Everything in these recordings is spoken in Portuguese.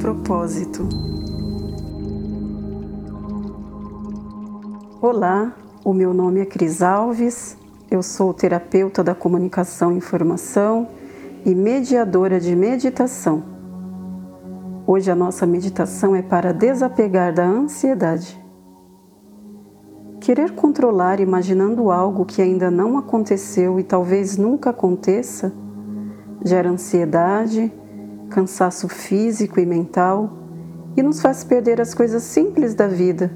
Propósito. Olá, o meu nome é Cris Alves, eu sou terapeuta da comunicação e informação e mediadora de meditação. Hoje a nossa meditação é para desapegar da ansiedade. Querer controlar imaginando algo que ainda não aconteceu e talvez nunca aconteça gera ansiedade, cansaço físico e mental e nos faz perder as coisas simples da vida,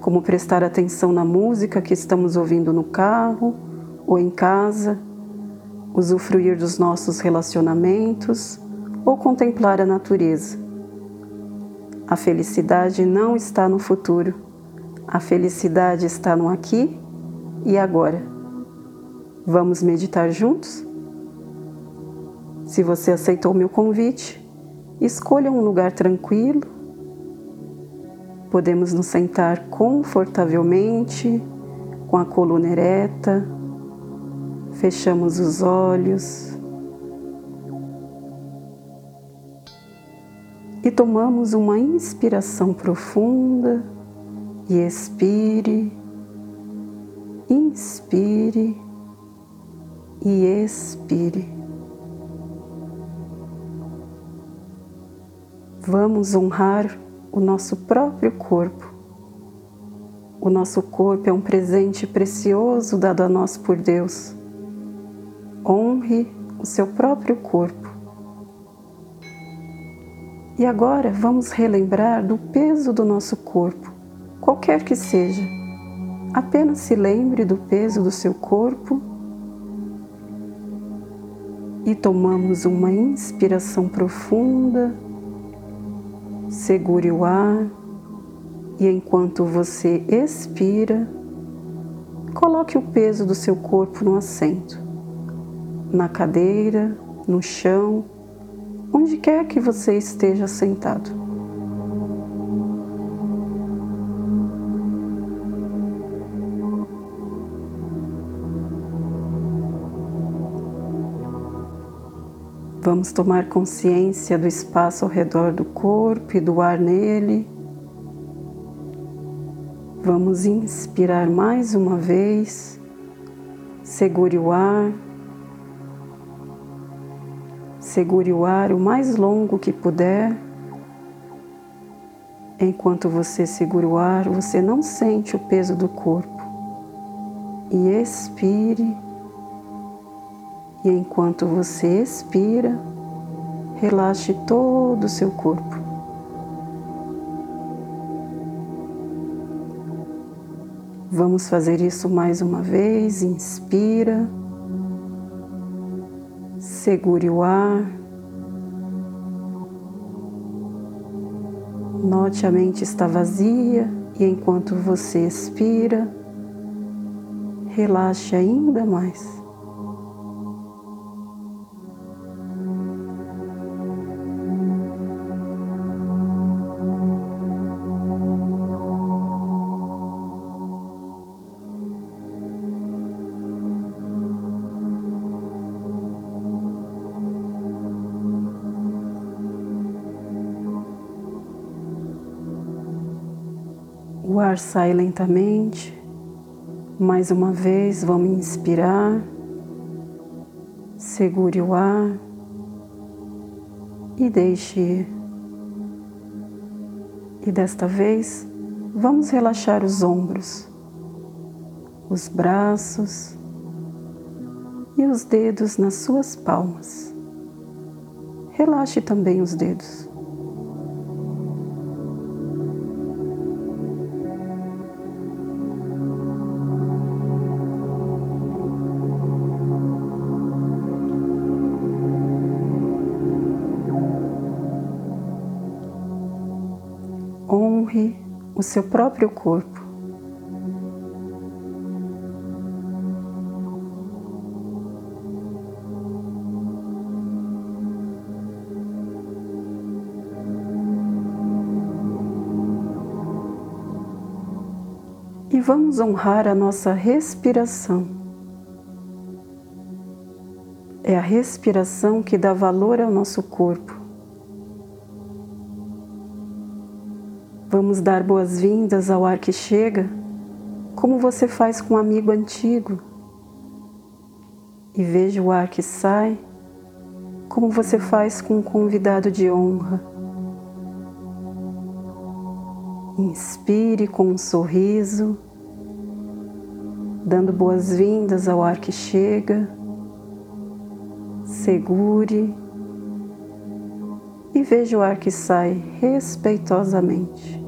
como prestar atenção na música que estamos ouvindo no carro ou em casa, usufruir dos nossos relacionamentos ou contemplar a natureza. A felicidade não está no futuro, a felicidade está no aqui e agora. Vamos meditar juntos? Se você aceitou meu convite, escolha um lugar tranquilo. Podemos nos sentar confortavelmente, com a coluna ereta. Fechamos os olhos. E tomamos uma inspiração profunda e expire, inspire e expire. Vamos honrar o nosso próprio corpo. O nosso corpo é um presente precioso dado a nós por Deus. Honre o seu próprio corpo. E agora vamos relembrar do peso do nosso corpo, qualquer que seja. Apenas se lembre do peso do seu corpo e tomamos uma inspiração profunda Segure o ar e enquanto você expira, coloque o peso do seu corpo no assento, na cadeira, no chão, onde quer que você esteja sentado. Vamos tomar consciência do espaço ao redor do corpo e do ar nele. Vamos inspirar mais uma vez. Segure o ar. Segure o ar o mais longo que puder. Enquanto você segura o ar, você não sente o peso do corpo. E expire. E enquanto você expira, relaxe todo o seu corpo. Vamos fazer isso mais uma vez. Inspira, segure o ar. Note a mente está vazia e enquanto você expira, relaxe ainda mais. O ar sai lentamente. Mais uma vez, vamos inspirar. Segure o ar e deixe ir. E desta vez, vamos relaxar os ombros, os braços e os dedos nas suas palmas. Relaxe também os dedos. O seu próprio corpo. E vamos honrar a nossa respiração. É a respiração que dá valor ao nosso corpo Vamos dar boas-vindas ao ar que chega, como você faz com um amigo antigo. E veja o ar que sai, como você faz com um convidado de honra. Inspire com um sorriso, dando boas-vindas ao ar que chega. Segure e veja o ar que sai respeitosamente.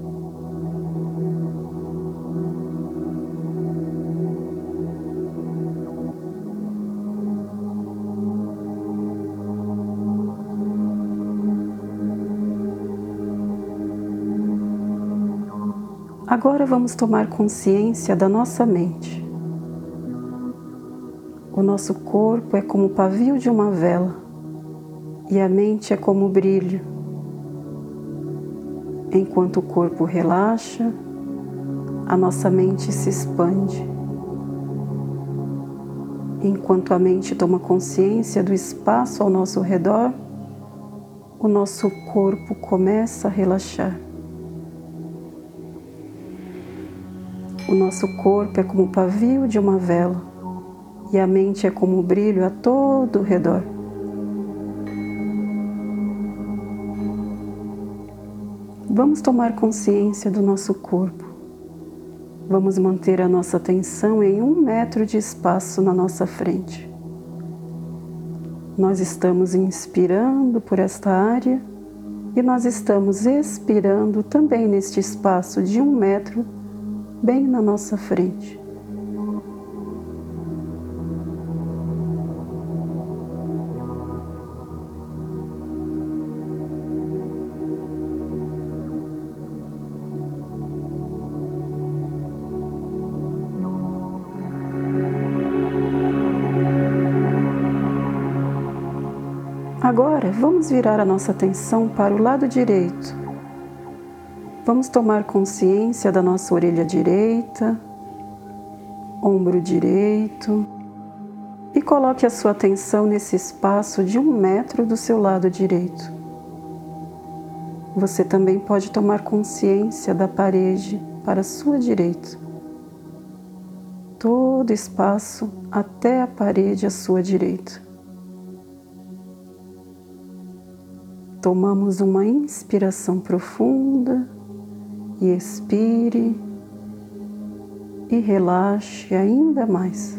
Agora vamos tomar consciência da nossa mente. O nosso corpo é como o pavio de uma vela e a mente é como o brilho. Enquanto o corpo relaxa, a nossa mente se expande. Enquanto a mente toma consciência do espaço ao nosso redor, o nosso corpo começa a relaxar. O nosso corpo é como o pavio de uma vela e a mente é como o brilho a todo o redor. Vamos tomar consciência do nosso corpo. Vamos manter a nossa atenção em um metro de espaço na nossa frente. Nós estamos inspirando por esta área e nós estamos expirando também neste espaço de um metro, bem na nossa frente. Agora vamos virar a nossa atenção para o lado direito. Vamos tomar consciência da nossa orelha direita, ombro direito e coloque a sua atenção nesse espaço de um metro do seu lado direito. Você também pode tomar consciência da parede para a sua direita. Todo espaço até a parede à sua direita. Tomamos uma inspiração profunda e expire e relaxe ainda mais.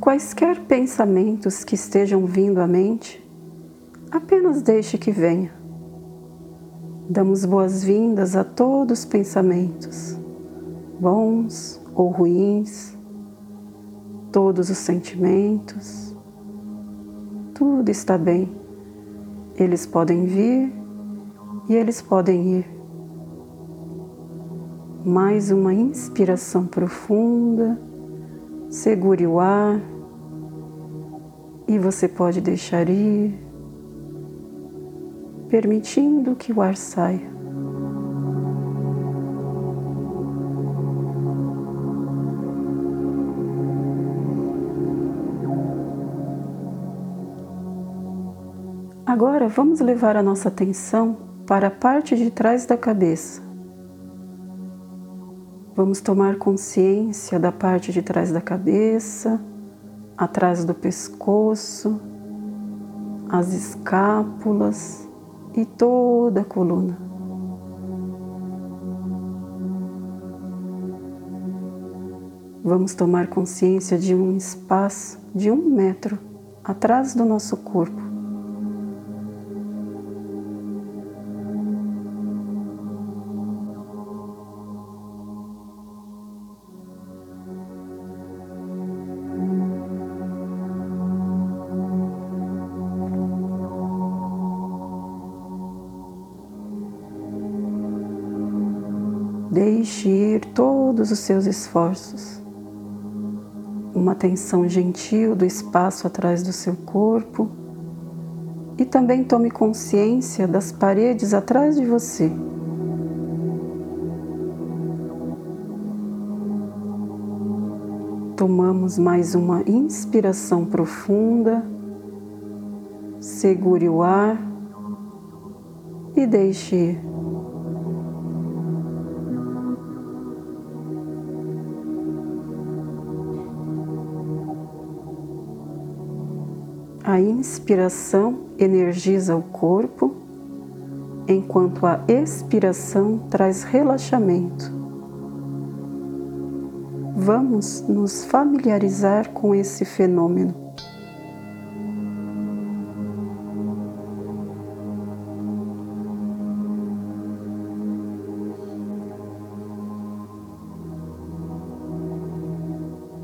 Quaisquer pensamentos que estejam vindo à mente, apenas deixe que venha. Damos boas-vindas a todos os pensamentos, bons ou ruins, todos os sentimentos. Tudo está bem. Eles podem vir e eles podem ir. Mais uma inspiração profunda. Segure o ar e você pode deixar ir, permitindo que o ar saia. Agora vamos levar a nossa atenção para a parte de trás da cabeça. Vamos tomar consciência da parte de trás da cabeça atrás do pescoço, as escápulas e toda a coluna. Vamos tomar consciência de um espaço de um metro atrás do nosso corpo. Deixe ir todos os seus esforços. Uma tensão gentil do espaço atrás do seu corpo E também tome consciência das paredes atrás de você. Tomamos mais uma inspiração profunda. Segure o ar e deixe ir. A inspiração energiza o corpo, enquanto a expiração traz relaxamento. Vamos nos familiarizar com esse fenômeno.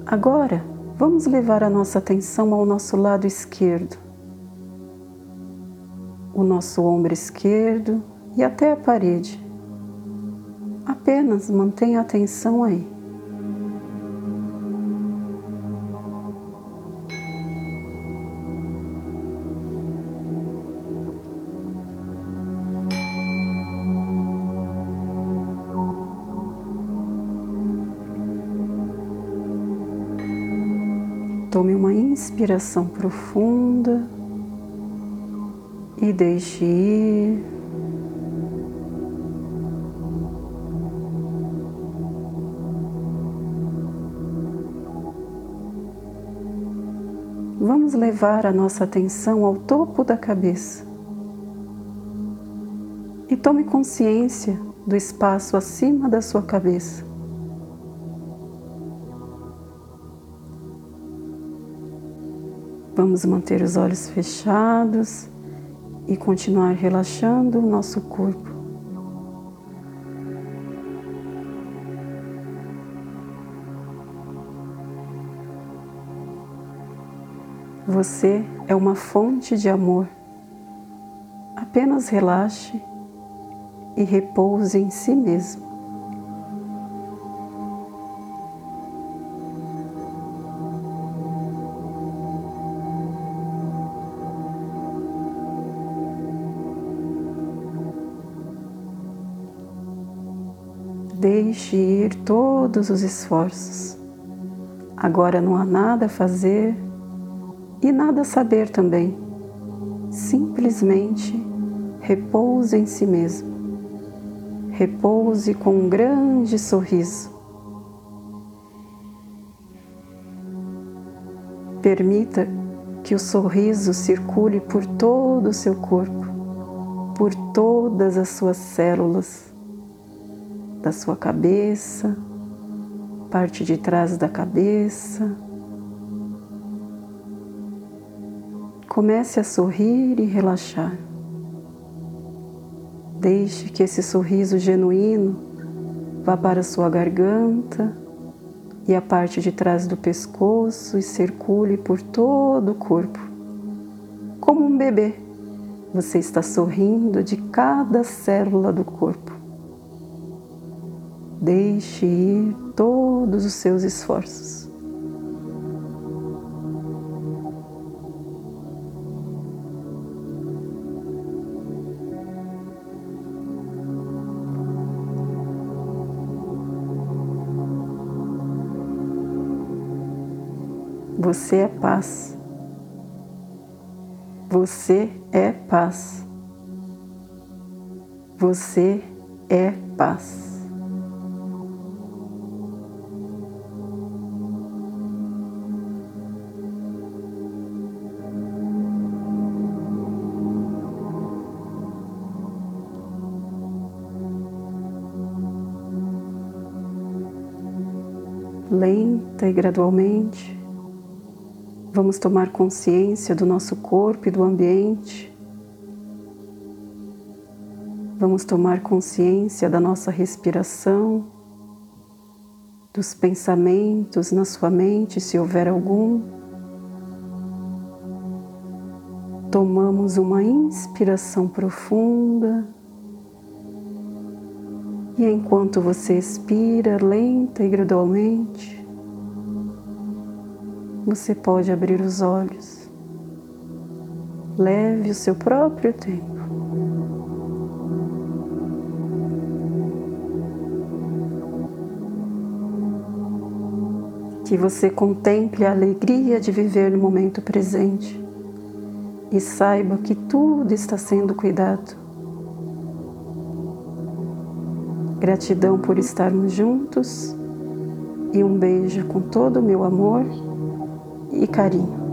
Agora, vamos levar a nossa atenção ao nosso lado esquerdo, o nosso ombro esquerdo e até a parede. Apenas mantenha a atenção aí. Tome uma inspiração profunda e deixe ir. Vamos levar a nossa atenção ao topo da cabeça e tome consciência do espaço acima da sua cabeça. Vamos manter os olhos fechados e continuar relaxando o nosso corpo. Você é uma fonte de amor. Apenas relaxe e repouse em si mesmo. Deixe ir todos os esforços. Agora não há nada a fazer e nada a saber também. Simplesmente repouse em si mesmo. Repouse com um grande sorriso. Permita que o sorriso circule por todo o seu corpo, por todas as suas células da sua cabeça, parte de trás da cabeça. Comece a sorrir e relaxar. Deixe que esse sorriso genuíno vá para a sua garganta e a parte de trás do pescoço e circule por todo o corpo. Como um bebê, você está sorrindo de cada célula do corpo. Deixe ir todos os seus esforços. Você é paz. Você é paz. Você é paz. Lenta e gradualmente, vamos tomar consciência do nosso corpo e do ambiente. Vamos tomar consciência da nossa respiração, dos pensamentos na sua mente, se houver algum. Tomamos uma inspiração profunda. E enquanto você expira lenta e gradualmente, você pode abrir os olhos. Leve o seu próprio tempo. Que você contemple a alegria de viver no momento presente e saiba que tudo está sendo cuidado. Gratidão por estarmos juntos e um beijo com todo o meu amor e carinho.